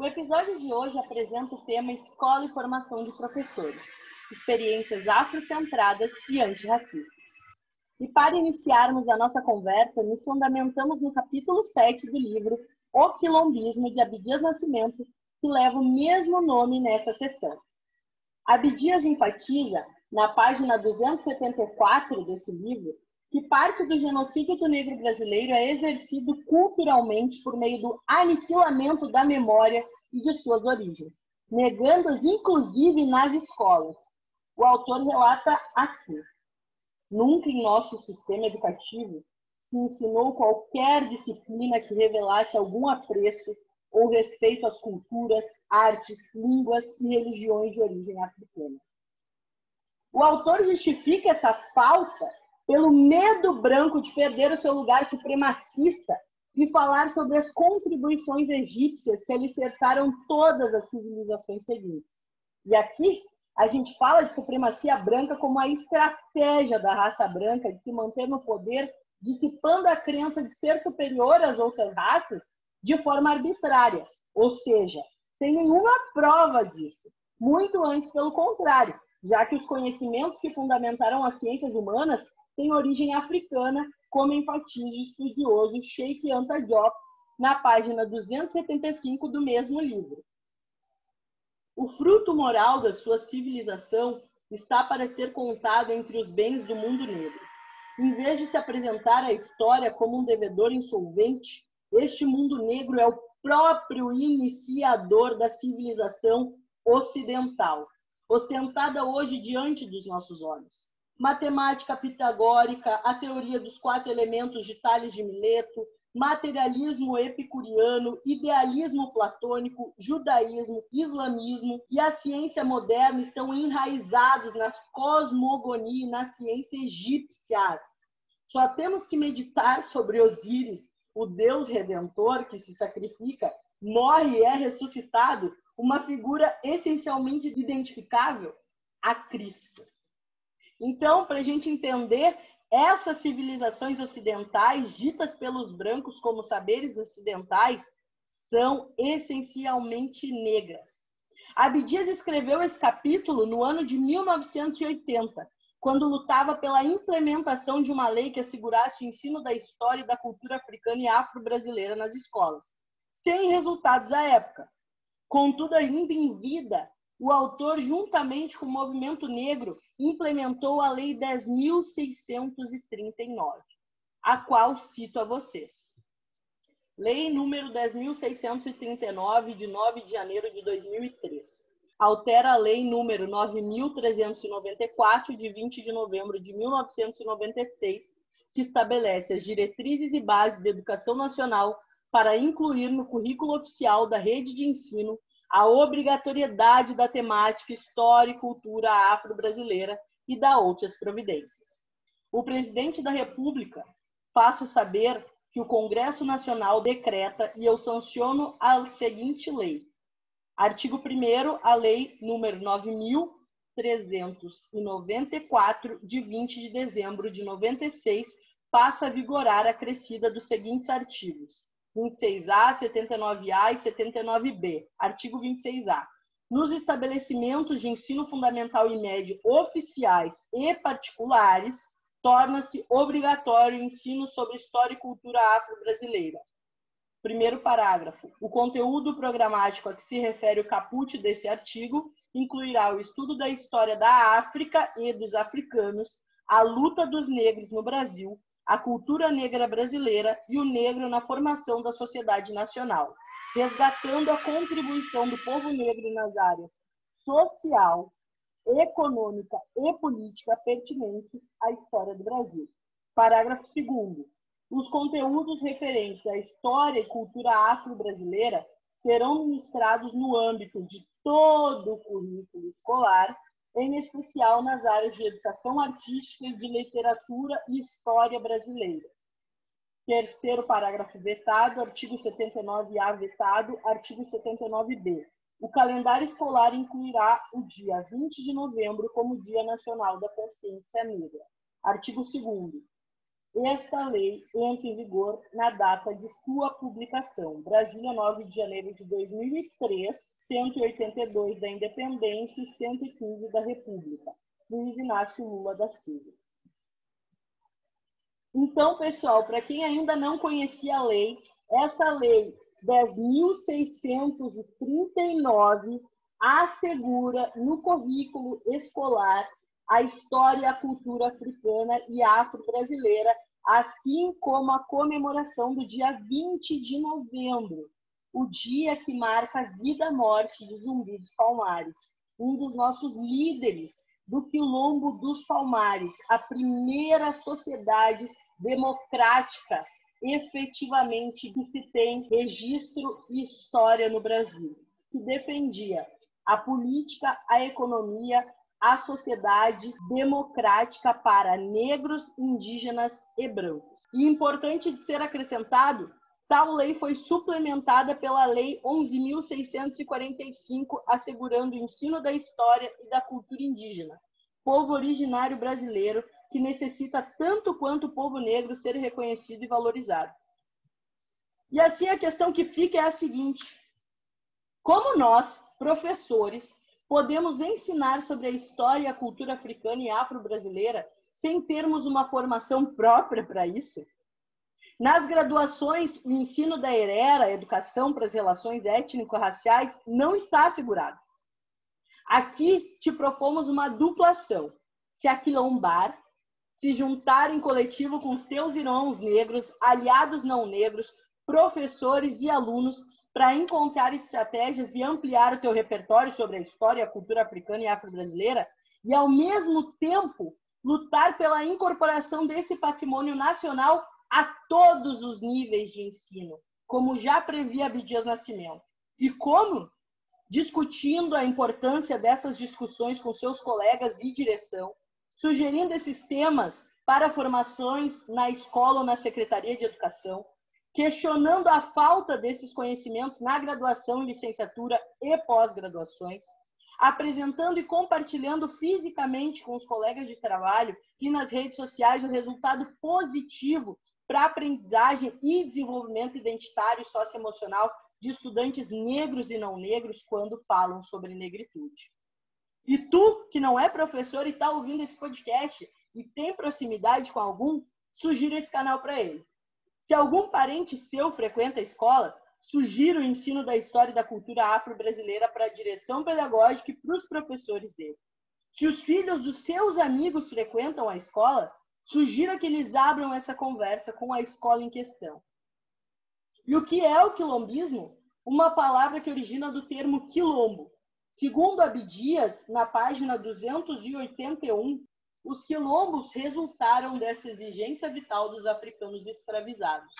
O episódio de hoje apresenta o tema Escola e Formação de Professores, experiências afrocentradas e antirracistas. E para iniciarmos a nossa conversa, nos fundamentamos no capítulo 7 do livro O Quilombismo, de Abdias Nascimento, que leva o mesmo nome nessa sessão. Abdias enfatiza, na página 274 desse livro, que parte do genocídio do negro brasileiro é exercido culturalmente por meio do aniquilamento da memória e de suas origens, negando-as inclusive nas escolas. O autor relata assim: Nunca em nosso sistema educativo se ensinou qualquer disciplina que revelasse algum apreço ou respeito às culturas, artes, línguas e religiões de origem africana. O autor justifica essa falta pelo medo branco de perder o seu lugar supremacista e falar sobre as contribuições egípcias que alicerçaram todas as civilizações seguintes. E aqui a gente fala de supremacia branca como a estratégia da raça branca de se manter no poder, dissipando a crença de ser superior às outras raças de forma arbitrária, ou seja, sem nenhuma prova disso. Muito antes, pelo contrário, já que os conhecimentos que fundamentaram as ciências humanas tem origem africana, como enfatiza o estudioso Sheikh Anta Diop na página 275 do mesmo livro. O fruto moral da sua civilização está para ser contado entre os bens do mundo negro. Em vez de se apresentar a história como um devedor insolvente, este mundo negro é o próprio iniciador da civilização ocidental, ostentada hoje diante dos nossos olhos matemática pitagórica, a teoria dos quatro elementos de Tales de Mileto, materialismo epicuriano, idealismo platônico, judaísmo, islamismo e a ciência moderna estão enraizados na cosmogonia e na ciência egípcias. Só temos que meditar sobre Osíris, o Deus redentor que se sacrifica, morre e é ressuscitado, uma figura essencialmente identificável a Cristo. Então, para a gente entender essas civilizações ocidentais, ditas pelos brancos como saberes ocidentais, são essencialmente negras. Abdias escreveu esse capítulo no ano de 1980, quando lutava pela implementação de uma lei que assegurasse o ensino da história e da cultura africana e afro-brasileira nas escolas, sem resultados à época. Contudo, ainda em vida, o autor, juntamente com o movimento negro, implementou a Lei 10.639, a qual cito a vocês. Lei número 10.639, de 9 de janeiro de 2003. Altera a Lei número 9.394, de 20 de novembro de 1996, que estabelece as diretrizes e bases da educação nacional para incluir no currículo oficial da rede de ensino a obrigatoriedade da temática História e Cultura Afro-Brasileira e da outras providências. O presidente da República faço saber que o Congresso Nacional decreta e eu sanciono a seguinte lei. Artigo 1 a lei número 9394 de 20 de dezembro de 96 passa a vigorar acrescida dos seguintes artigos: 26A, 79A e 79B. Artigo 26A. Nos estabelecimentos de ensino fundamental e médio oficiais e particulares, torna-se obrigatório o ensino sobre história e cultura afro-brasileira. Primeiro parágrafo. O conteúdo programático a que se refere o caput desse artigo incluirá o estudo da história da África e dos africanos, a luta dos negros no Brasil, a cultura negra brasileira e o negro na formação da sociedade nacional, resgatando a contribuição do povo negro nas áreas social, econômica e política pertinentes à história do Brasil. Parágrafo 2 Os conteúdos referentes à história e cultura afro-brasileira serão ministrados no âmbito de todo o currículo escolar em especial nas áreas de educação artística e de literatura e história brasileiras. Terceiro parágrafo vetado, artigo 79A vetado, artigo 79B. O calendário escolar incluirá o dia 20 de novembro como Dia Nacional da Consciência Negra. Artigo 2 esta lei entra em vigor na data de sua publicação. Brasília, 9 de janeiro de 2003, 182 da Independência e 115 da República. Luiz Inácio Lula da Silva. Então, pessoal, para quem ainda não conhecia a lei, essa lei 10.639 assegura no currículo escolar a história e a cultura africana e afro-brasileira, assim como a comemoração do dia 20 de novembro, o dia que marca a vida e morte de Zumbi dos Palmares, um dos nossos líderes do Quilombo dos Palmares, a primeira sociedade democrática efetivamente que se tem registro e história no Brasil, que defendia a política, a economia, a sociedade democrática para negros, indígenas e brancos. E importante de ser acrescentado, tal lei foi suplementada pela Lei 11.645, assegurando o ensino da história e da cultura indígena, povo originário brasileiro que necessita tanto quanto o povo negro ser reconhecido e valorizado. E assim a questão que fica é a seguinte: como nós, professores, podemos ensinar sobre a história e a cultura africana e afro-brasileira sem termos uma formação própria para isso? Nas graduações, o ensino da ERERA, educação para as relações étnico-raciais, não está assegurado. Aqui te propomos uma duplação. Se aquilombar, se juntar em coletivo com os teus irmãos negros, aliados não negros, professores e alunos para encontrar estratégias e ampliar o teu repertório sobre a história, a cultura africana e afro-brasileira e, ao mesmo tempo, lutar pela incorporação desse patrimônio nacional a todos os níveis de ensino, como já previa Abdias Nascimento. E como? Discutindo a importância dessas discussões com seus colegas e direção, sugerindo esses temas para formações na escola ou na Secretaria de Educação, questionando a falta desses conhecimentos na graduação, licenciatura e pós-graduações, apresentando e compartilhando fisicamente com os colegas de trabalho e nas redes sociais o resultado positivo para aprendizagem e desenvolvimento identitário e socioemocional de estudantes negros e não negros quando falam sobre negritude. E tu, que não é professor e está ouvindo esse podcast e tem proximidade com algum, sugira esse canal para ele. Se algum parente seu frequenta a escola, sugiro o ensino da história e da cultura afro-brasileira para a direção pedagógica e para os professores dele. Se os filhos dos seus amigos frequentam a escola, sugiro que eles abram essa conversa com a escola em questão. E o que é o quilombismo? Uma palavra que origina do termo quilombo. Segundo Abdias, na página 281, os quilombos resultaram dessa exigência vital dos africanos escravizados,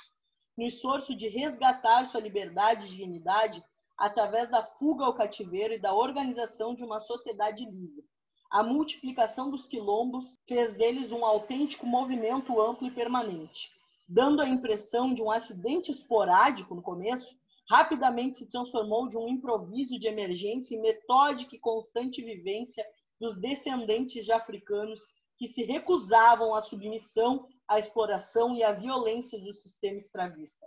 no esforço de resgatar sua liberdade e dignidade através da fuga ao cativeiro e da organização de uma sociedade livre. A multiplicação dos quilombos fez deles um autêntico movimento amplo e permanente, dando a impressão de um acidente esporádico no começo, rapidamente se transformou de um improviso de emergência em metódica e constante vivência dos descendentes de africanos que se recusavam à submissão, à exploração e à violência do sistema escravista.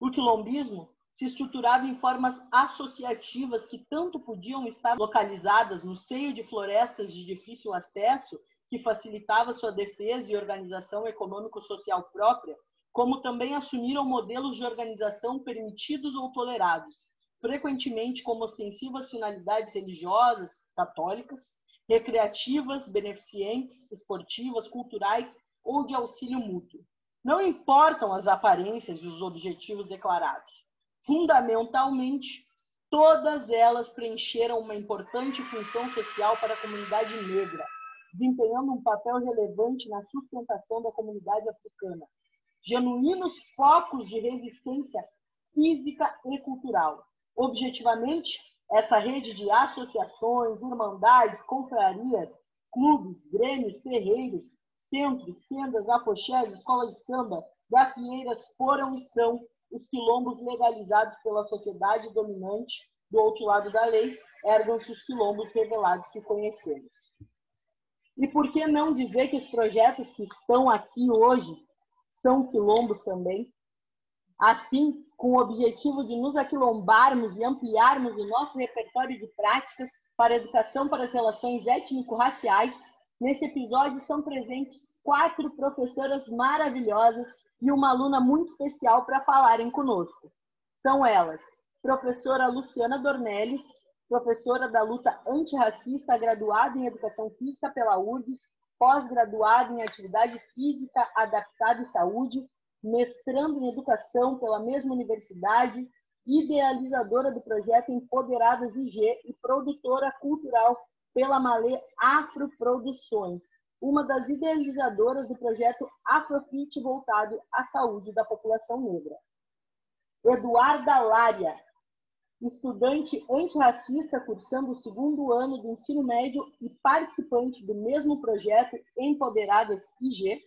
O quilombismo se estruturava em formas associativas que tanto podiam estar localizadas no seio de florestas de difícil acesso, que facilitava sua defesa e organização econômico-social própria, como também assumiram modelos de organização permitidos ou tolerados, frequentemente como ostensivas finalidades religiosas, católicas, recreativas, beneficentes, esportivas, culturais ou de auxílio mútuo. Não importam as aparências e os objetivos declarados. Fundamentalmente, todas elas preencheram uma importante função social para a comunidade negra, desempenhando um papel relevante na sustentação da comunidade africana. Genuínos focos de resistência física e cultural. Objetivamente, essa rede de associações, irmandades, confrarias, clubes, grêmios, terreiros, centros, tendas, apoxés, escolas de samba, gafieiras foram e são os quilombos legalizados pela sociedade dominante do outro lado da lei, ergam-se os quilombos revelados que conhecemos. E por que não dizer que os projetos que estão aqui hoje são quilombos também. Assim, com o objetivo de nos aquilombarmos e ampliarmos o nosso repertório de práticas para a educação para as relações étnico-raciais, nesse episódio estão presentes quatro professoras maravilhosas e uma aluna muito especial para falarem conosco. São elas, professora Luciana Dornelles, professora da luta antirracista, graduada em Educação Física pela URGS, pós-graduada em Atividade Física Adaptada e Saúde, mestrando em Educação pela mesma universidade, idealizadora do projeto Empoderadas IG e produtora cultural pela Malê Afro Produções, uma das idealizadoras do projeto Afrofit voltado à saúde da população negra. Eduarda Lária, estudante antirracista cursando o segundo ano do ensino médio e participante do mesmo projeto Empoderadas IG.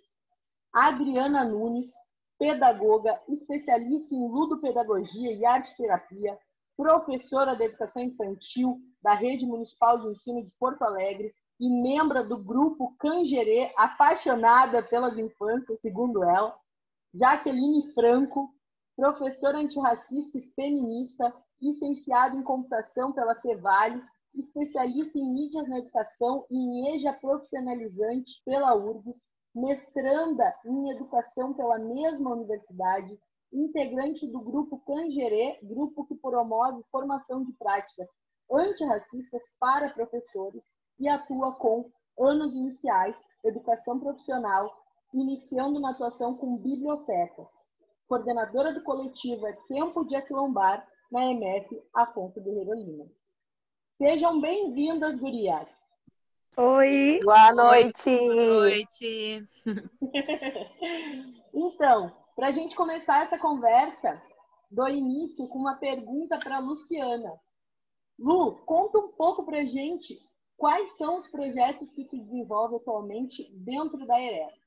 Adriana Nunes, pedagoga, especialista em ludopedagogia e arte-terapia, professora de educação infantil da Rede Municipal de Ensino de Porto Alegre e membro do grupo Cangerê, apaixonada pelas infâncias, segundo ela. Jaqueline Franco, professora antirracista e feminista, licenciada em computação pela Fevale, especialista em mídias na educação e em EJA profissionalizante pela URGS, mestranda em educação pela mesma universidade, integrante do grupo Cangerê, grupo que promove formação de práticas antirracistas para professores e atua com anos iniciais, educação profissional, iniciando uma atuação com bibliotecas coordenadora do coletivo é Tempo de Aquilombar, na MF Afonso Guerreiro Lima. Sejam bem-vindas, gurias! Oi! Boa noite! Boa noite! então, para a gente começar essa conversa, dou início com uma pergunta para a Luciana. Lu, conta um pouco para a gente quais são os projetos que tu desenvolve atualmente dentro da ERE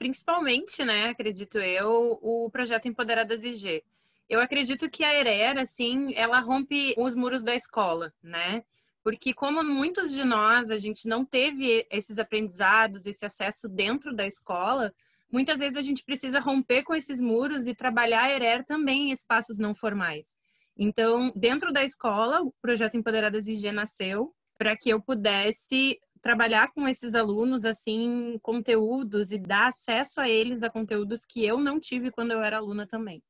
principalmente, né, acredito eu, o projeto Empoderadas IG. Eu acredito que a ERER, assim, ela rompe os muros da escola, né? Porque como muitos de nós, a gente não teve esses aprendizados, esse acesso dentro da escola, muitas vezes a gente precisa romper com esses muros e trabalhar a ERER também em espaços não formais. Então, dentro da escola, o projeto Empoderadas IG nasceu para que eu pudesse trabalhar com esses alunos assim conteúdos e dar acesso a eles a conteúdos que eu não tive quando eu era aluna também.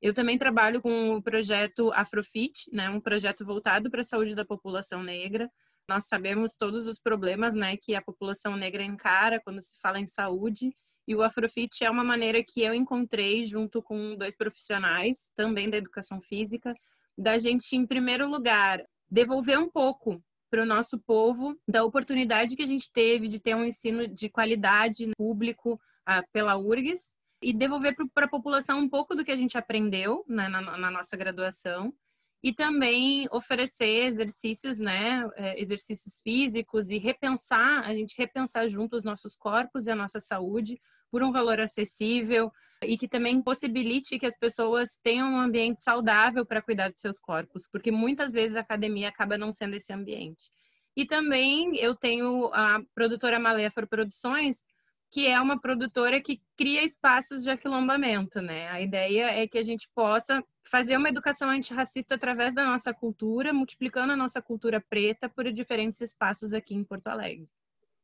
Eu também trabalho com o projeto Afrofit, né, um projeto voltado para a saúde da população negra. Nós sabemos todos os problemas, né, que a população negra encara quando se fala em saúde, e o Afrofit é uma maneira que eu encontrei junto com dois profissionais, também da educação física, da gente em primeiro lugar devolver um pouco para o nosso povo da oportunidade que a gente teve de ter um ensino de qualidade público ah, pela URGS e devolver para a população um pouco do que a gente aprendeu né, na, na, nossa graduação e também oferecer exercícios, né, é, exercícios físicos e repensar, a gente repensar junto os nossos corpos e a nossa saúde por um valor acessível e que também possibilite que as pessoas tenham um ambiente saudável para cuidar dos seus corpos, porque muitas vezes a academia acaba não sendo esse ambiente. E também eu tenho a produtora Maléfora Produções, que é uma produtora que cria espaços de aquilombamento, né? A ideia é que a gente possa fazer uma educação antirracista através da nossa cultura, multiplicando a nossa cultura preta por diferentes espaços aqui em Porto Alegre.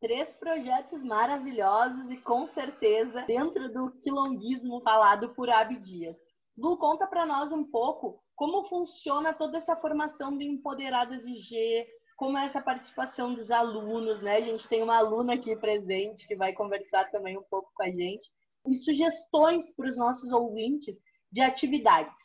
Três projetos maravilhosos e com certeza dentro do quilombismo falado por Abdias. Lu, conta para nós um pouco como funciona toda essa formação do Empoderadas IG, como é essa participação dos alunos, né? A gente tem uma aluna aqui presente que vai conversar também um pouco com a gente. E sugestões para os nossos ouvintes de atividades.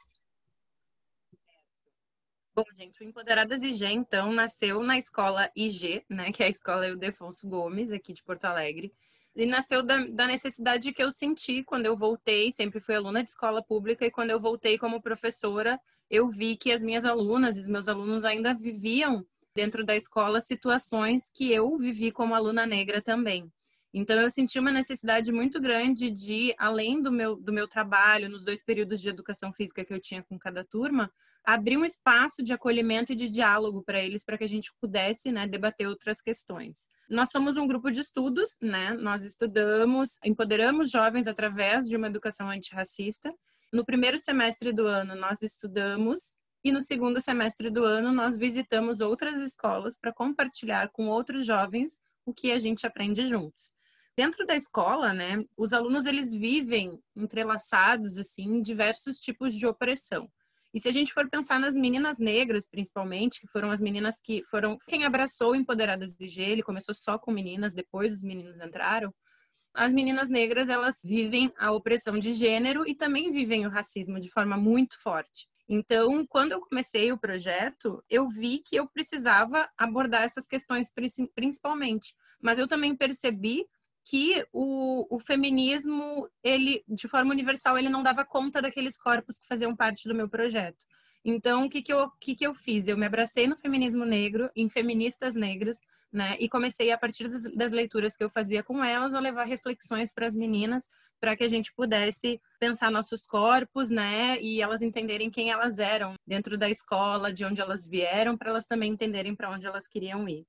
Bom, gente, o Empoderadas IG, então, nasceu na escola IG, né? Que é a escola Ildefonso Gomes, aqui de Porto Alegre. E nasceu da, da necessidade que eu senti quando eu voltei, sempre fui aluna de escola pública, e quando eu voltei como professora, eu vi que as minhas alunas e os meus alunos ainda viviam dentro da escola situações que eu vivi como aluna negra também. Então, eu senti uma necessidade muito grande de, além do meu, do meu trabalho, nos dois períodos de educação física que eu tinha com cada turma, abrir um espaço de acolhimento e de diálogo para eles, para que a gente pudesse né, debater outras questões. Nós somos um grupo de estudos, né? nós estudamos, empoderamos jovens através de uma educação antirracista. No primeiro semestre do ano, nós estudamos e no segundo semestre do ano, nós visitamos outras escolas para compartilhar com outros jovens o que a gente aprende juntos dentro da escola, né, os alunos eles vivem entrelaçados assim em diversos tipos de opressão. E se a gente for pensar nas meninas negras, principalmente, que foram as meninas que foram quem abraçou Empoderadas de G, ele começou só com meninas, depois os meninos entraram. As meninas negras, elas vivem a opressão de gênero e também vivem o racismo de forma muito forte. Então, quando eu comecei o projeto, eu vi que eu precisava abordar essas questões principalmente, mas eu também percebi que o, o, feminismo, ele, de forma universal, ele não dava conta daqueles corpos que faziam parte do meu projeto. Então, o que, que, eu, que, que eu fiz? Eu me abracei no feminismo negro, em feministas negras, né? E comecei, a partir das, das leituras que eu fazia com elas, a levar reflexões para as meninas, para que a gente pudesse pensar nossos corpos, né? E elas entenderem quem elas eram dentro da escola, de onde elas vieram, para elas também entenderem para onde elas queriam ir.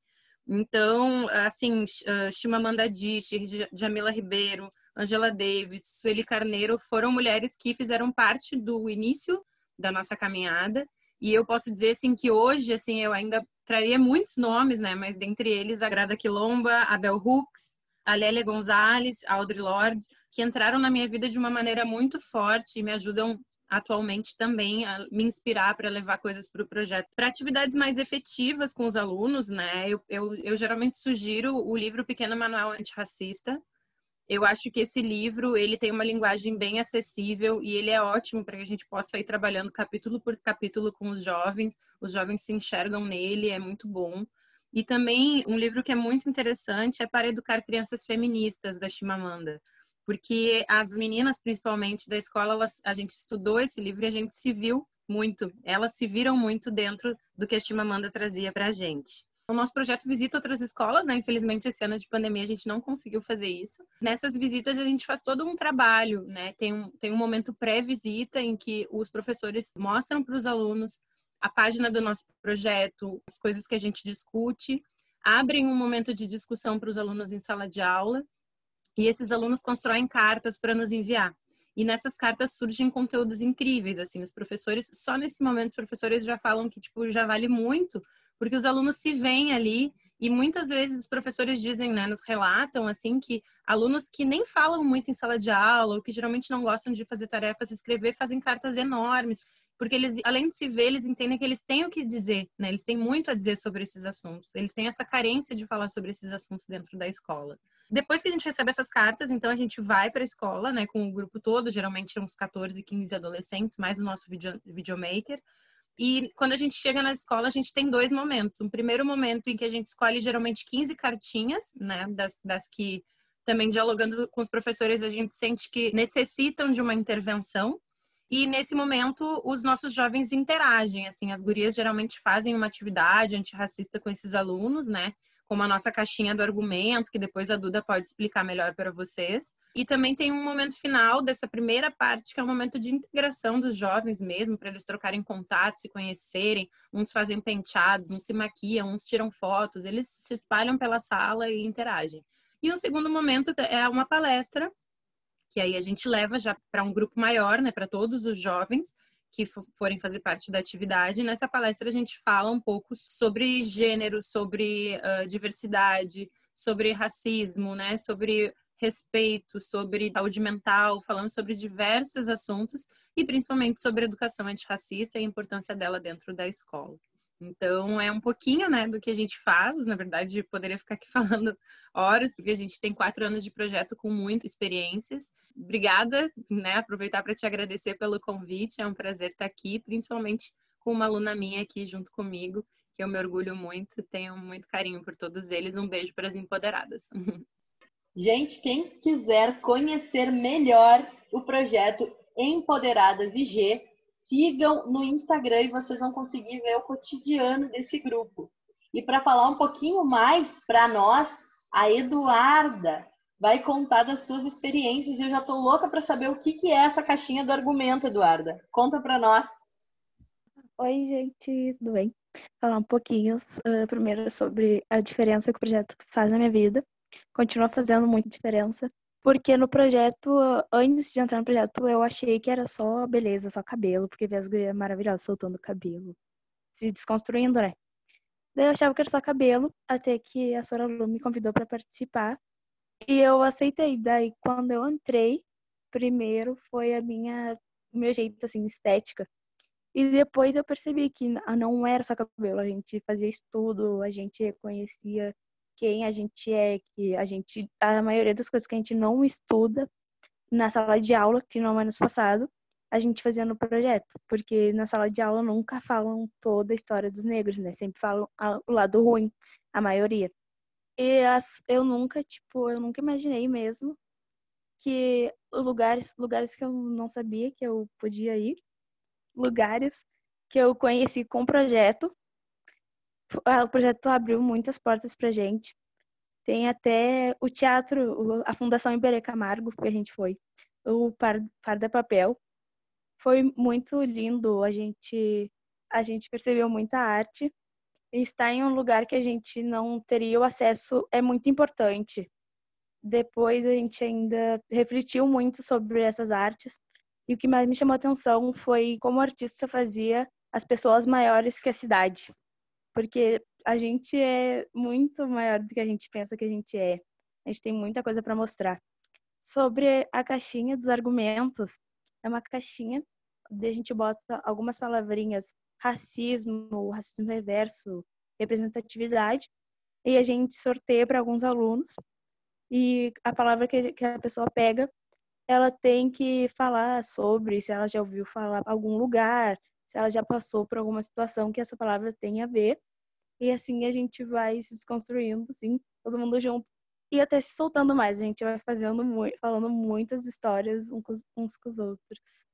Então, assim, Chimamanda Adichie, Jamila Ribeiro, Angela Davis, Sueli Carneiro foram mulheres que fizeram parte do início da nossa caminhada. E eu posso dizer assim que hoje, assim, eu ainda traria muitos nomes, né? Mas dentre eles a Grada Quilomba, a Bell Hooks, a Lélia Gonzalez, a Audre Lorde, que entraram na minha vida de uma maneira muito forte e me ajudam atualmente também a me inspirar para levar coisas para o projeto. Para atividades mais efetivas com os alunos, né? Eu, eu, eu geralmente sugiro o livro Pequeno Manual Antirracista. Eu acho que esse livro ele tem uma linguagem bem acessível e ele é ótimo para que a gente possa ir trabalhando capítulo por capítulo com os jovens. Os jovens se enxergam nele, é muito bom. E também um livro que é muito interessante é Para Educar Crianças Feministas, da Chimamanda porque as meninas, principalmente da escola, elas, a gente estudou esse livro e a gente se viu muito, elas se viram muito dentro do que a Chimamanda trazia para a gente. O nosso projeto visita outras escolas, né? Infelizmente, esse ano de pandemia a gente não conseguiu fazer isso. Nessas visitas a gente faz todo um trabalho, né? Tem um, tem um momento pré-visita em que os professores mostram para os alunos a página do nosso projeto, as coisas que a gente discute, abrem um momento de discussão para os alunos em sala de aula e esses alunos constroem cartas para nos enviar. E nessas cartas surgem conteúdos incríveis, assim, os professores, só nesse momento os professores já falam que, tipo, já vale muito, porque os alunos se veem ali e muitas vezes os professores dizem, né, nos relatam, assim, que alunos que nem falam muito em sala de aula, ou que geralmente não gostam de fazer tarefas, escrever, fazem cartas enormes, porque eles, além de se ver, eles entendem que eles têm o que dizer, né, eles têm muito a dizer sobre esses assuntos, eles têm essa carência de falar sobre esses assuntos dentro da escola. Depois que a gente recebe essas cartas, então a gente vai para a escola, né, com o grupo todo, geralmente uns 14, 15 adolescentes, mais o nosso video, videomaker. E quando a gente chega na escola, a gente tem dois momentos. Um primeiro momento em que a gente escolhe geralmente 15 cartinhas, né, das, das que também dialogando com os professores, a gente sente que necessitam de uma intervenção. E nesse momento, os nossos jovens interagem, assim, as gurias geralmente fazem uma atividade antirracista com esses alunos, né? como a nossa caixinha do argumento, que depois a Duda pode explicar melhor para vocês. E também tem um momento final dessa primeira parte, que é o um momento de integração dos jovens mesmo, para eles trocarem contatos, se conhecerem. Uns fazem penteados, uns se maquiam, uns tiram fotos, eles se espalham pela sala e interagem. E o um segundo momento é uma palestra, que aí a gente leva já para um grupo maior, né, para todos os jovens, que forem fazer parte da atividade. Nessa palestra a gente fala um pouco sobre gênero, sobre uh, diversidade, sobre racismo, né, sobre respeito, sobre saúde mental, falando sobre diversos assuntos e principalmente sobre educação antirracista e a importância dela dentro da escola. Então, é um pouquinho, né, do que a gente faz. Na verdade, poderia ficar aqui falando horas, porque a gente tem quatro anos de projeto com muitas experiências. Obrigada, né, aproveitar para te agradecer pelo convite. É um prazer estar aqui, principalmente com uma aluna minha aqui junto comigo, que eu me orgulho muito. Tenho muito carinho por todos eles. Um beijo para as empoderadas. Gente, quem quiser conhecer melhor o projeto Empoderadas IG, sigam no Instagram e vocês vão conseguir ver o cotidiano desse grupo. E para falar um pouquinho mais para nós, a Eduarda vai contar das suas experiências e eu já tô louca para saber o que, que é essa caixinha do argumento, Eduarda. Conta para nós. Oi, gente, tudo bem? Falar um pouquinho uh, primeiro sobre a diferença que o projeto faz na minha vida. Continua fazendo muita diferença. Porque no projeto, antes de entrar no projeto, eu achei que era só beleza, só cabelo, porque vi as gurias maravilhosas soltando cabelo, se desconstruindo, né? Daí eu achava que era só cabelo, até que a Sora Lu me convidou para participar. E eu aceitei. Daí, quando eu entrei, primeiro foi a minha, o meu jeito, assim, estética. E depois eu percebi que não era só cabelo, a gente fazia estudo, a gente reconhecia quem a gente é, que a gente, a maioria das coisas que a gente não estuda na sala de aula, que no ano passado, a gente fazia no projeto, porque na sala de aula nunca falam toda a história dos negros, né? Sempre falam o lado ruim, a maioria. E as, eu nunca, tipo, eu nunca imaginei mesmo que lugares, lugares que eu não sabia que eu podia ir, lugares que eu conheci com o projeto, o projeto abriu muitas portas pra gente. Tem até o teatro, a Fundação Iberê Camargo, que a gente foi, o Farda Papel. Foi muito lindo, a gente, a gente percebeu muita arte. E estar em um lugar que a gente não teria o acesso é muito importante. Depois a gente ainda refletiu muito sobre essas artes. E o que mais me chamou a atenção foi como o artista fazia as pessoas maiores que a cidade porque a gente é muito maior do que a gente pensa que a gente é. A gente tem muita coisa para mostrar. Sobre a caixinha dos argumentos, é uma caixinha onde a gente bota algumas palavrinhas racismo, racismo reverso, representatividade, e a gente sorteia para alguns alunos. E a palavra que, que a pessoa pega, ela tem que falar sobre se ela já ouviu falar algum lugar, se ela já passou por alguma situação que essa palavra tem a ver. E assim a gente vai se desconstruindo, assim, todo mundo junto. E até se soltando mais. A gente vai fazendo muito, falando muitas histórias uns com os outros.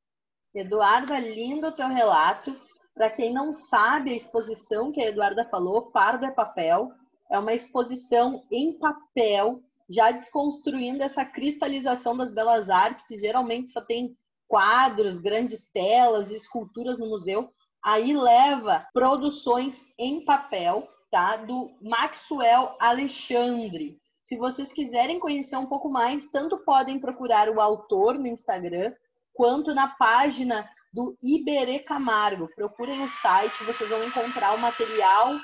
Eduarda, lindo o teu relato. Para quem não sabe, a exposição que a Eduarda falou, Pardo é Papel, é uma exposição em papel, já desconstruindo essa cristalização das belas artes, que geralmente só tem quadros, grandes telas e esculturas no museu. Aí leva produções em papel, tá? Do Maxwell Alexandre. Se vocês quiserem conhecer um pouco mais, tanto podem procurar o autor no Instagram, quanto na página do Iberê Camargo. Procurem o site, vocês vão encontrar o material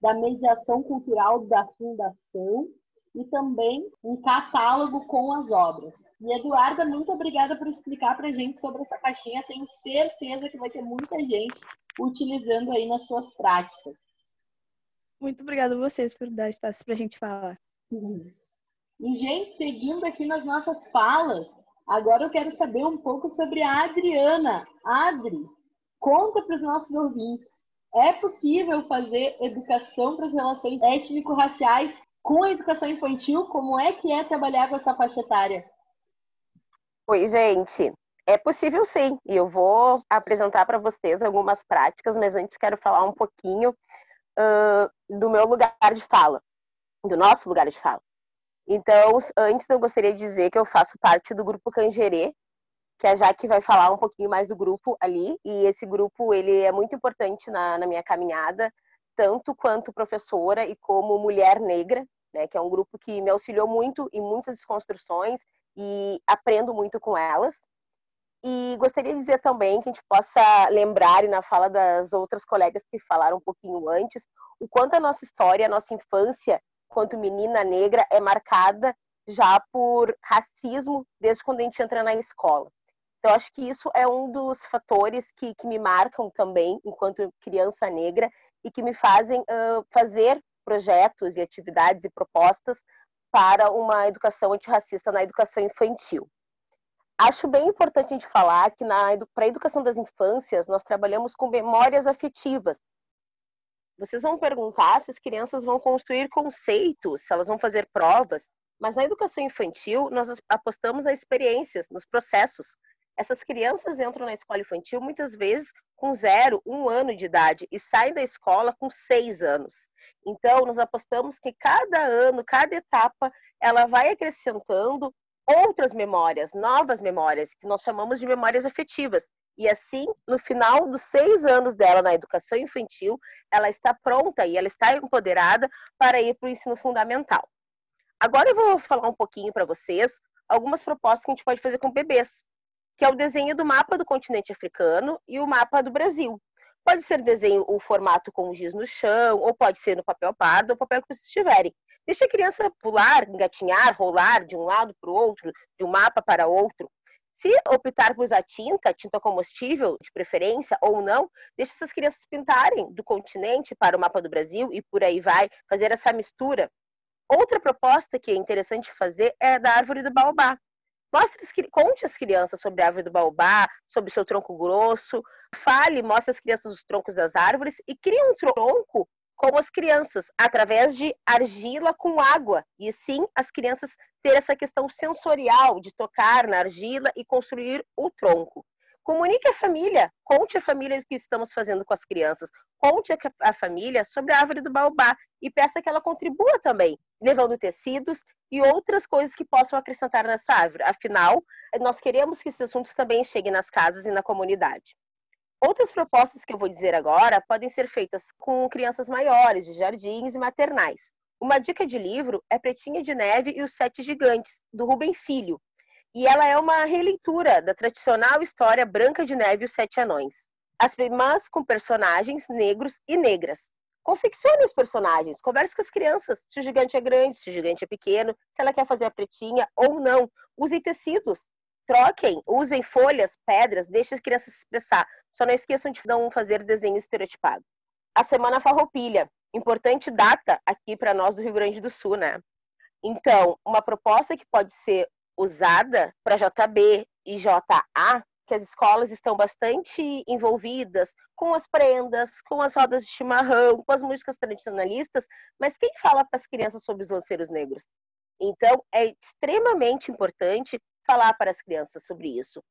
da mediação cultural da Fundação e também um catálogo com as obras. E Eduarda, muito obrigada por explicar para a gente sobre essa caixinha. Tenho certeza que vai ter muita gente utilizando aí nas suas práticas. Muito obrigada a vocês por dar espaço para a gente falar. E, gente, seguindo aqui nas nossas falas, agora eu quero saber um pouco sobre a Adriana. Adri, conta para os nossos ouvintes. É possível fazer educação para as relações étnico-raciais com a educação infantil, como é que é trabalhar com essa faixa etária? Oi, gente. É possível sim, e eu vou apresentar para vocês algumas práticas, mas antes quero falar um pouquinho uh, do meu lugar de fala, do nosso lugar de fala. Então, antes eu gostaria de dizer que eu faço parte do grupo Cangerê, que a Jaque vai falar um pouquinho mais do grupo ali, e esse grupo ele é muito importante na, na minha caminhada, tanto quanto professora e como mulher negra, né, que é um grupo que me auxiliou muito em muitas construções e aprendo muito com elas. E gostaria de dizer também que a gente possa lembrar, e na fala das outras colegas que falaram um pouquinho antes, o quanto a nossa história, a nossa infância, quanto menina negra, é marcada já por racismo desde quando a gente entra na escola. Então, acho que isso é um dos fatores que, que me marcam também, enquanto criança negra, e que me fazem uh, fazer projetos e atividades e propostas para uma educação antirracista na educação infantil. Acho bem importante a gente falar que para a educação das infâncias nós trabalhamos com memórias afetivas. Vocês vão perguntar se as crianças vão construir conceitos, se elas vão fazer provas, mas na educação infantil nós apostamos nas experiências, nos processos. Essas crianças entram na escola infantil muitas vezes com zero, um ano de idade e saem da escola com seis anos. Então, nós apostamos que cada ano, cada etapa, ela vai acrescentando outras memórias, novas memórias, que nós chamamos de memórias afetivas. E assim, no final dos seis anos dela na educação infantil, ela está pronta e ela está empoderada para ir para o ensino fundamental. Agora eu vou falar um pouquinho para vocês algumas propostas que a gente pode fazer com bebês, que é o desenho do mapa do continente africano e o mapa do Brasil. Pode ser desenho o formato com giz no chão, ou pode ser no papel pardo, ou papel que vocês tiverem. Deixa a criança pular, engatinhar, rolar de um lado para o outro, de um mapa para outro. Se optar por usar tinta, tinta comestível de preferência ou não, deixa essas crianças pintarem do continente para o mapa do Brasil e por aí vai, fazer essa mistura. Outra proposta que é interessante fazer é da árvore do baobá. Mostre, conte às crianças sobre a árvore do baobá, sobre seu tronco grosso, fale, mostre às crianças os troncos das árvores e crie um tronco como as crianças, através de argila com água. E sim, as crianças ter essa questão sensorial de tocar na argila e construir o tronco. Comunique à família, conte à família o que estamos fazendo com as crianças, conte à família sobre a árvore do baobá e peça que ela contribua também, levando tecidos e outras coisas que possam acrescentar nessa árvore. Afinal, nós queremos que esses assuntos também cheguem nas casas e na comunidade. Outras propostas que eu vou dizer agora podem ser feitas com crianças maiores, de jardins e maternais. Uma dica de livro é Pretinha de Neve e os Sete Gigantes, do Rubem Filho, e ela é uma releitura da tradicional história Branca de Neve e os Sete Anões. As irmãs com personagens negros e negras. Confeccione os personagens, converse com as crianças, se o gigante é grande, se o gigante é pequeno, se ela quer fazer a pretinha ou não. Usem tecidos, troquem, usem folhas, pedras, deixem as crianças se expressar. Só não esqueçam de não fazer desenho estereotipado. A Semana Farroupilha, importante data aqui para nós do Rio Grande do Sul, né? Então, uma proposta que pode ser usada para JB e JA, que as escolas estão bastante envolvidas com as prendas, com as rodas de chimarrão, com as músicas tradicionalistas, mas quem fala para as crianças sobre os lanceiros negros? Então, é extremamente importante falar para as crianças sobre isso.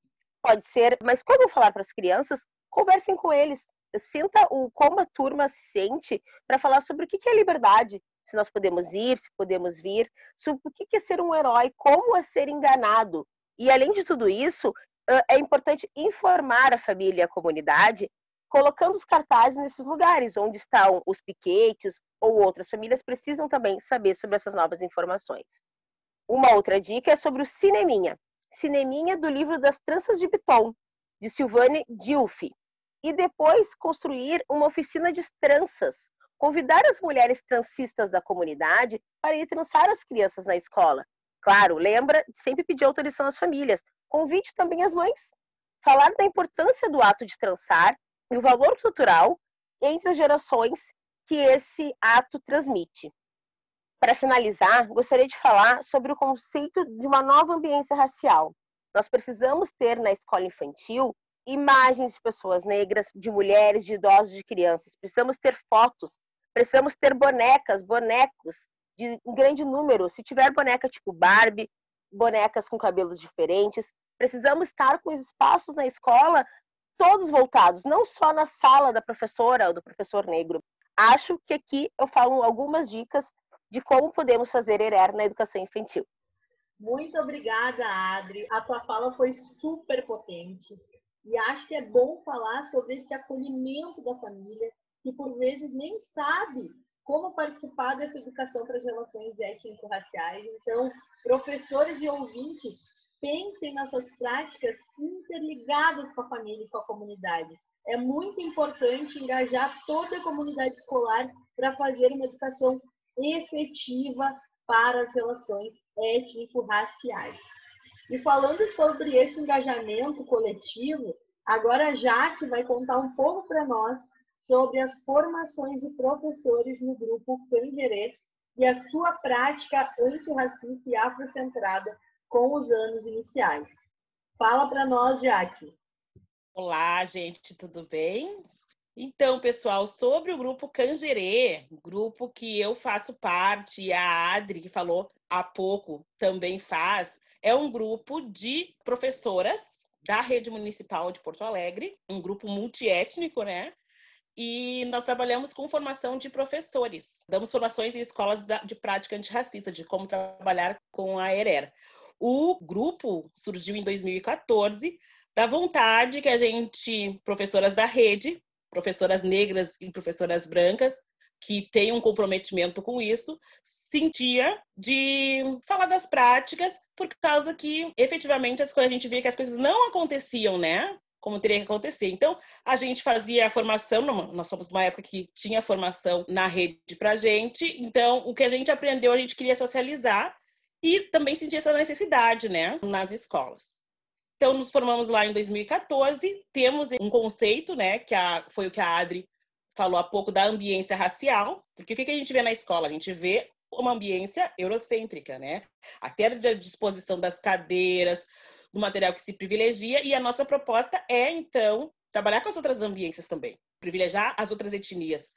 Pode ser, mas quando falar para as crianças, conversem com eles. Sinta o como a turma se sente para falar sobre o que é liberdade, se nós podemos ir, se podemos vir, sobre o que é ser um herói, como é ser enganado. E além de tudo isso, é importante informar a família e a comunidade, colocando os cartazes nesses lugares onde estão os piquetes ou outras famílias precisam também saber sobre essas novas informações. Uma outra dica é sobre o Cineminha. Cineminha do livro das Tranças de Biton, de Silvane Dilfi. E depois construir uma oficina de tranças, convidar as mulheres transistas da comunidade para ir trançar as crianças na escola. Claro, lembra de sempre pedir autorização às famílias. Convide também as mães. Falar da importância do ato de trançar e o valor cultural entre as gerações que esse ato transmite. Para finalizar, gostaria de falar sobre o conceito de uma nova ambiência racial. Nós precisamos ter na escola infantil imagens de pessoas negras, de mulheres, de idosos, de crianças. Precisamos ter fotos Precisamos ter bonecas, bonecos de um grande número. Se tiver boneca tipo Barbie, bonecas com cabelos diferentes, precisamos estar com os espaços na escola todos voltados, não só na sala da professora ou do professor negro. Acho que aqui eu falo algumas dicas de como podemos fazer ERER na educação infantil. Muito obrigada, Adri. A tua fala foi super potente. E acho que é bom falar sobre esse acolhimento da família, que por vezes nem sabe como participar dessa educação para as relações étnico-raciais. Então, professores e ouvintes, pensem nas suas práticas interligadas com a família e com a comunidade. É muito importante engajar toda a comunidade escolar para fazer uma educação efetiva para as relações étnico-raciais. E falando sobre esse engajamento coletivo, agora a Jaque vai contar um pouco para nós sobre as formações de professores no grupo Cangerê e a sua prática antirracista e afrocentrada com os anos iniciais. Fala para nós, Jaque. Olá, gente, tudo bem? Então, pessoal, sobre o grupo Cangerê, grupo que eu faço parte, a Adri, que falou há pouco, também faz, é um grupo de professoras da rede municipal de Porto Alegre, um grupo multiétnico, né? e nós trabalhamos com formação de professores. Damos formações em escolas de prática antirracista, de como trabalhar com a ERER. O grupo surgiu em 2014 da vontade que a gente, professoras da rede, professoras negras e professoras brancas, que têm um comprometimento com isso, sentia de falar das práticas, por causa que efetivamente as coisas, a gente via que as coisas não aconteciam, né? Como teria que acontecer. Então, a gente fazia a formação, nós somos uma época que tinha formação na rede pra gente, então o que a gente aprendeu, a gente queria socializar e também sentia essa necessidade, né, nas escolas. Então, nos formamos lá em 2014, temos um conceito, né, que a, foi o que a Adri falou há pouco da ambiência racial, porque o que a gente vê na escola? A gente vê uma ambiência eurocêntrica, né? Até a disposição das cadeiras, do material que se privilegia, e a nossa proposta é, então, trabalhar com as outras ambiências também, privilegiar as outras etnias.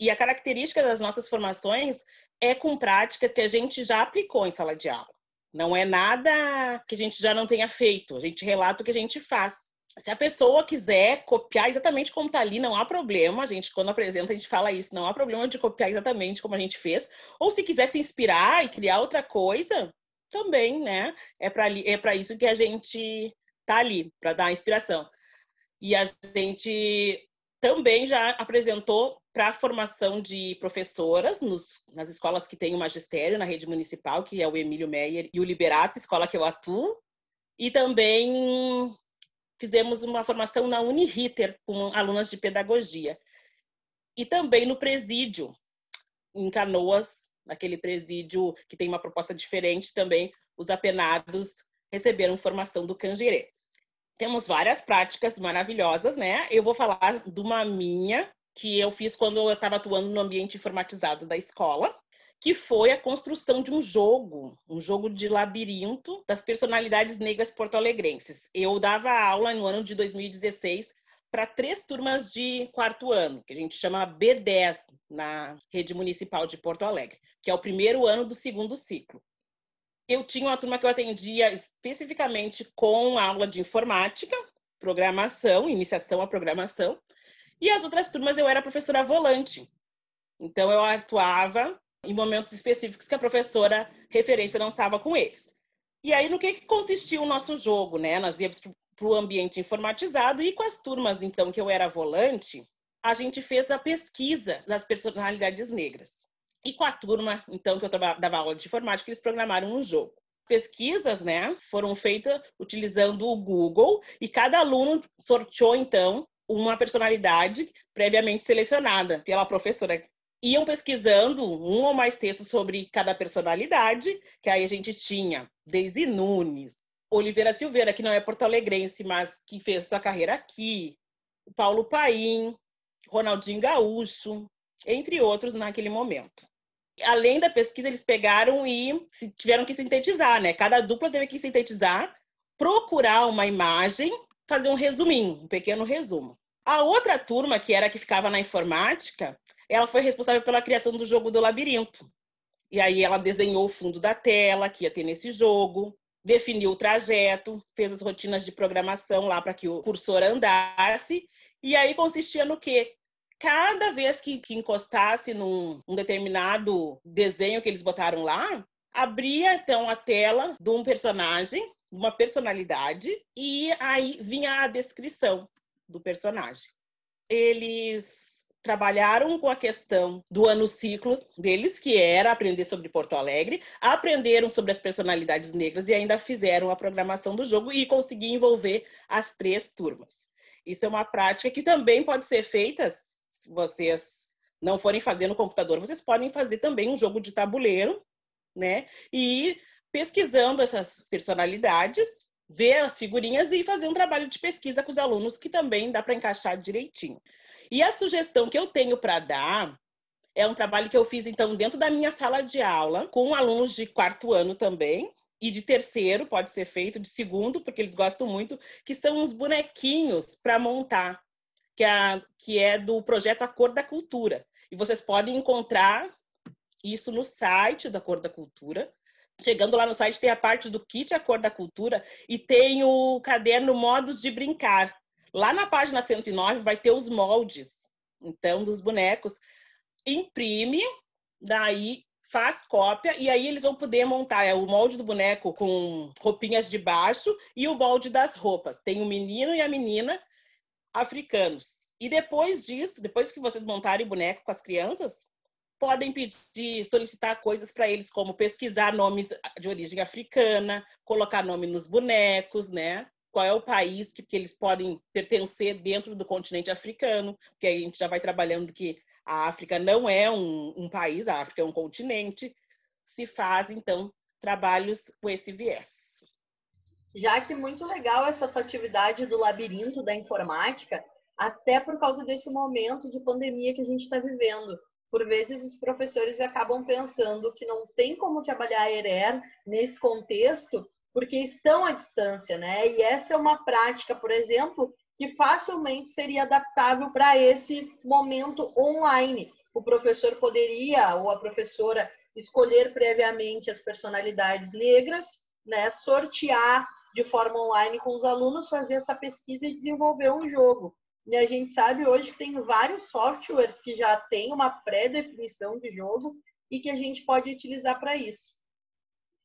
E a característica das nossas formações é com práticas que a gente já aplicou em sala de aula. Não é nada que a gente já não tenha feito, a gente relata o que a gente faz se a pessoa quiser copiar exatamente como está ali, não há problema. A gente, quando apresenta, a gente fala isso, não há problema de copiar exatamente como a gente fez. Ou se quiser se inspirar e criar outra coisa, também, né? É para é isso que a gente tá ali, para dar inspiração. E a gente também já apresentou para a formação de professoras nos, nas escolas que tem o magistério na rede municipal, que é o Emílio Meyer e o Liberato, escola que eu atuo, e também fizemos uma formação na Uniriter com alunas de pedagogia. E também no presídio, em Canoas, naquele presídio que tem uma proposta diferente também, os apenados receberam formação do Cangerê. Temos várias práticas maravilhosas, né? Eu vou falar de uma minha que eu fiz quando eu estava atuando no ambiente informatizado da escola, que foi a construção de um jogo, um jogo de labirinto das personalidades negras porto-alegrenses. Eu dava aula no ano de 2016 para três turmas de quarto ano, que a gente chama B10 na rede municipal de Porto Alegre, que é o primeiro ano do segundo ciclo. Eu tinha uma turma que eu atendia especificamente com aula de informática, programação, iniciação à programação, e as outras turmas eu era professora volante. Então eu atuava em momentos específicos que a professora referência não estava com eles. E aí, no que, que consistia o nosso jogo, né? Nós íamos para o ambiente informatizado e com as turmas, então, que eu era volante, a gente fez a pesquisa das personalidades negras. E com a turma, então, que eu dava aula de informática, eles programaram um jogo. Pesquisas, né, foram feitas utilizando o Google e cada aluno sorteou, então, uma personalidade previamente selecionada pela professora iam pesquisando um ou mais textos sobre cada personalidade, que aí a gente tinha Daisy Nunes, Oliveira Silveira, que não é porto-alegrense, mas que fez sua carreira aqui, Paulo Paim, Ronaldinho Gaúcho, entre outros naquele momento. Além da pesquisa, eles pegaram e tiveram que sintetizar, né? Cada dupla teve que sintetizar, procurar uma imagem, fazer um resuminho, um pequeno resumo. A outra turma, que era a que ficava na informática, ela foi responsável pela criação do jogo do labirinto. E aí ela desenhou o fundo da tela que ia ter nesse jogo, definiu o trajeto, fez as rotinas de programação lá para que o cursor andasse. E aí consistia no quê? Cada vez que, que encostasse num um determinado desenho que eles botaram lá, abria então a tela de um personagem, uma personalidade, e aí vinha a descrição do personagem. Eles trabalharam com a questão do ano ciclo deles, que era aprender sobre Porto Alegre, aprenderam sobre as personalidades negras e ainda fizeram a programação do jogo e conseguir envolver as três turmas. Isso é uma prática que também pode ser feita, se vocês não forem fazer no computador, vocês podem fazer também um jogo de tabuleiro, né? E pesquisando essas personalidades, ver as figurinhas e fazer um trabalho de pesquisa com os alunos que também dá para encaixar direitinho. E a sugestão que eu tenho para dar é um trabalho que eu fiz, então, dentro da minha sala de aula, com alunos de quarto ano também, e de terceiro, pode ser feito, de segundo, porque eles gostam muito, que são uns bonequinhos para montar, que é, que é do projeto A Cor da Cultura. E vocês podem encontrar isso no site da Cor da Cultura. Chegando lá no site, tem a parte do kit A Cor da Cultura e tem o caderno Modos de Brincar, Lá na página 109 vai ter os moldes Então, dos bonecos, imprime, daí faz cópia e aí eles vão poder montar é, o molde do boneco com roupinhas de baixo e o molde das roupas. Tem o menino e a menina africanos. E depois disso, depois que vocês montarem o boneco com as crianças, podem pedir, solicitar coisas para eles, como pesquisar nomes de origem africana, colocar nome nos bonecos, né? Qual é o país que, que eles podem pertencer dentro do continente africano, porque aí a gente já vai trabalhando que a África não é um, um país, a África é um continente. Se faz, então, trabalhos com esse viés. Já que muito legal essa tua atividade do labirinto da informática, até por causa desse momento de pandemia que a gente está vivendo. Por vezes os professores acabam pensando que não tem como trabalhar a ERER nesse contexto porque estão à distância, né? E essa é uma prática, por exemplo, que facilmente seria adaptável para esse momento online. O professor poderia, ou a professora, escolher previamente as personalidades negras, né, sortear de forma online com os alunos, fazer essa pesquisa e desenvolver um jogo. E a gente sabe hoje que tem vários softwares que já têm uma pré-definição de jogo e que a gente pode utilizar para isso.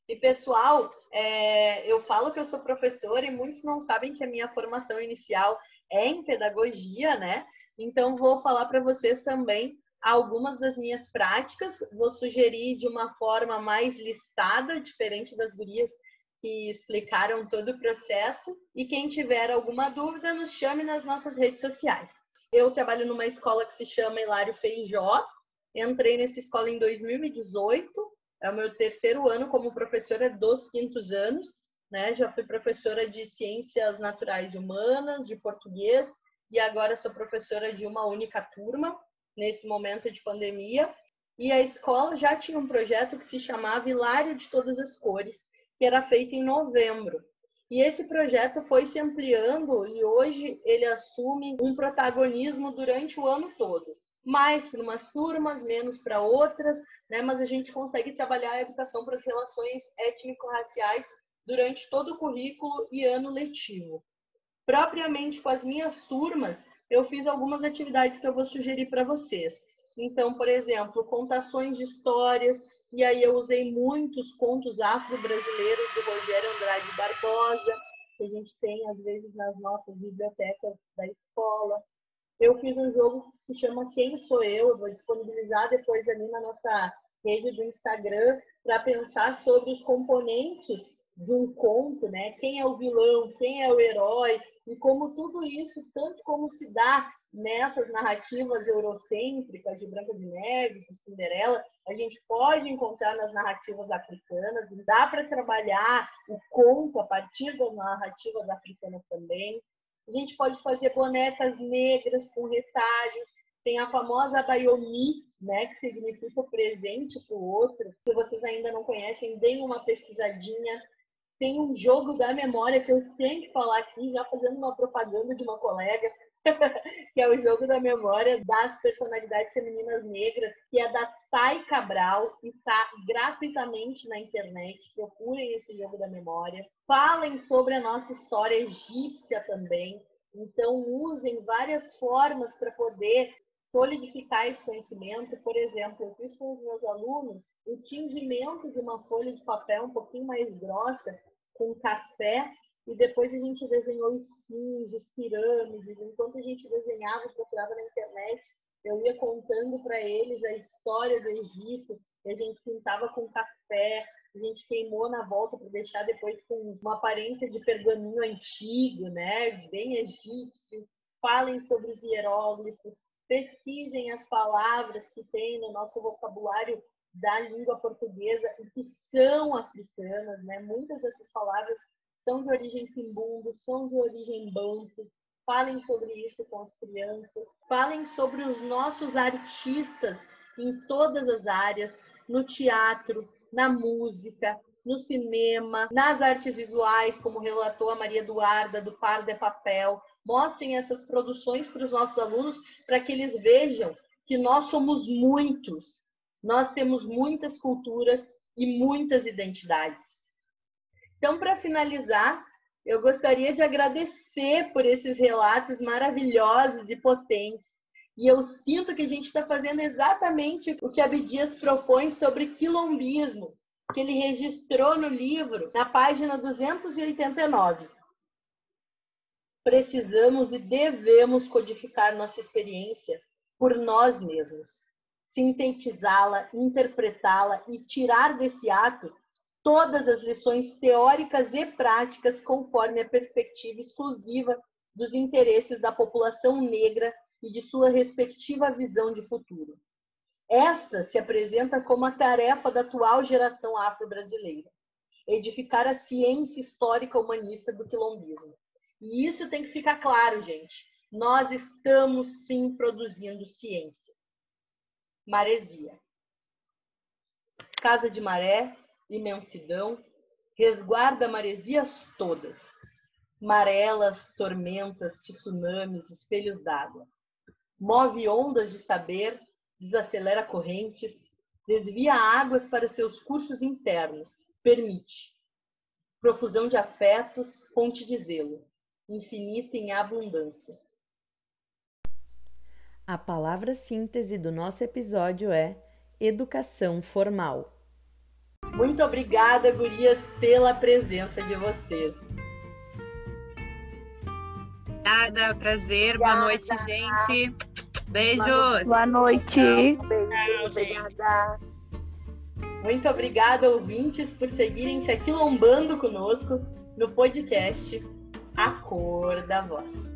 E pessoal, é, eu falo que eu sou professora e muitos não sabem que a minha formação inicial é em pedagogia, né? Então vou falar para vocês também algumas das minhas práticas, vou sugerir de uma forma mais listada, diferente das gurias que explicaram todo o processo. E quem tiver alguma dúvida, nos chame nas nossas redes sociais. Eu trabalho numa escola que se chama Hilário Feijó. Entrei nessa escola em 2018 é o meu terceiro ano como professora dos quintos anos, né? Já fui professora de ciências naturais e humanas, de português e agora sou professora de uma única turma nesse momento de pandemia. E a escola já tinha um projeto que se chamava Hilário de Todas as Cores, que era feito em novembro. E esse projeto foi se ampliando e hoje ele assume um protagonismo durante o ano todo mais para umas turmas, menos para outras, né? mas a gente consegue trabalhar a educação para as relações étnico-raciais durante todo o currículo e ano letivo. Propriamente com as minhas turmas, eu fiz algumas atividades que eu vou sugerir para vocês. Então, por exemplo, contações de histórias, e aí eu usei muitos contos afro-brasileiros do Rogério Andrade Barbosa, que a gente tem às vezes nas nossas bibliotecas da escola. Eu fiz um jogo que se chama Quem Sou Eu, eu vou disponibilizar depois ali na nossa rede do Instagram para pensar sobre os componentes de um conto, né? Quem é o vilão, quem é o herói? E como tudo isso, tanto como se dá nessas narrativas eurocêntricas de Branca de Neve, de Cinderela, a gente pode encontrar nas narrativas africanas, dá para trabalhar o conto a partir das narrativas africanas também. A gente pode fazer bonecas negras com retalhos. Tem a famosa Bayomi, né, que significa presente para o outro. Se vocês ainda não conhecem, deem uma pesquisadinha. Tem um jogo da memória que eu tenho que falar aqui, já fazendo uma propaganda de uma colega, que é o jogo da memória das personalidades femininas negras, que é da Thay Cabral e está gratuitamente na internet. Procurem esse jogo da memória. Falem sobre a nossa história egípcia também. Então, usem várias formas para poder solidificar esse conhecimento. Por exemplo, eu fiz com os meus alunos o tingimento de uma folha de papel um pouquinho mais grossa com café e depois a gente desenhou os sims, as pirâmides. Enquanto a gente desenhava e procurava na internet, eu ia contando para eles a história do Egito, e a gente pintava com café, a gente queimou na volta para deixar depois com uma aparência de pergaminho antigo, né, bem egípcio. Falem sobre os hieróglifos, pesquisem as palavras que tem no nosso vocabulário da língua portuguesa e que são africanas, né? Muitas dessas palavras são de origem quimbundo, são de origem banto. Falem sobre isso com as crianças. Falem sobre os nossos artistas em todas as áreas, no teatro, na música, no cinema, nas artes visuais, como relatou a Maria Eduarda do Par de Papel. Mostrem essas produções para os nossos alunos para que eles vejam que nós somos muitos. Nós temos muitas culturas e muitas identidades. Então, para finalizar, eu gostaria de agradecer por esses relatos maravilhosos e potentes. E eu sinto que a gente está fazendo exatamente o que Abdias propõe sobre quilombismo, que ele registrou no livro, na página 289. Precisamos e devemos codificar nossa experiência por nós mesmos, sintetizá-la, interpretá-la e tirar desse ato todas as lições teóricas e práticas conforme a perspectiva exclusiva dos interesses da população negra e de sua respectiva visão de futuro. Esta se apresenta como a tarefa da atual geração afro-brasileira, edificar a ciência histórica humanista do quilombismo. E isso tem que ficar claro, gente. Nós estamos sim produzindo ciência. Maresia. Casa de Maré, imensidão, resguarda maresias todas. Marelas, tormentas, tsunamis, espelhos d'água move ondas de saber, desacelera correntes, desvia águas para seus cursos internos, permite. Profusão de afetos, fonte de zelo, infinita em abundância. A palavra síntese do nosso episódio é educação formal. Muito obrigada, gurias, pela presença de vocês. Obrigada, prazer, boa noite, gente. Beijos. Boa noite. Obrigada. Muito obrigada, ouvintes, por seguirem se aquilombando conosco no podcast A Cor da Voz.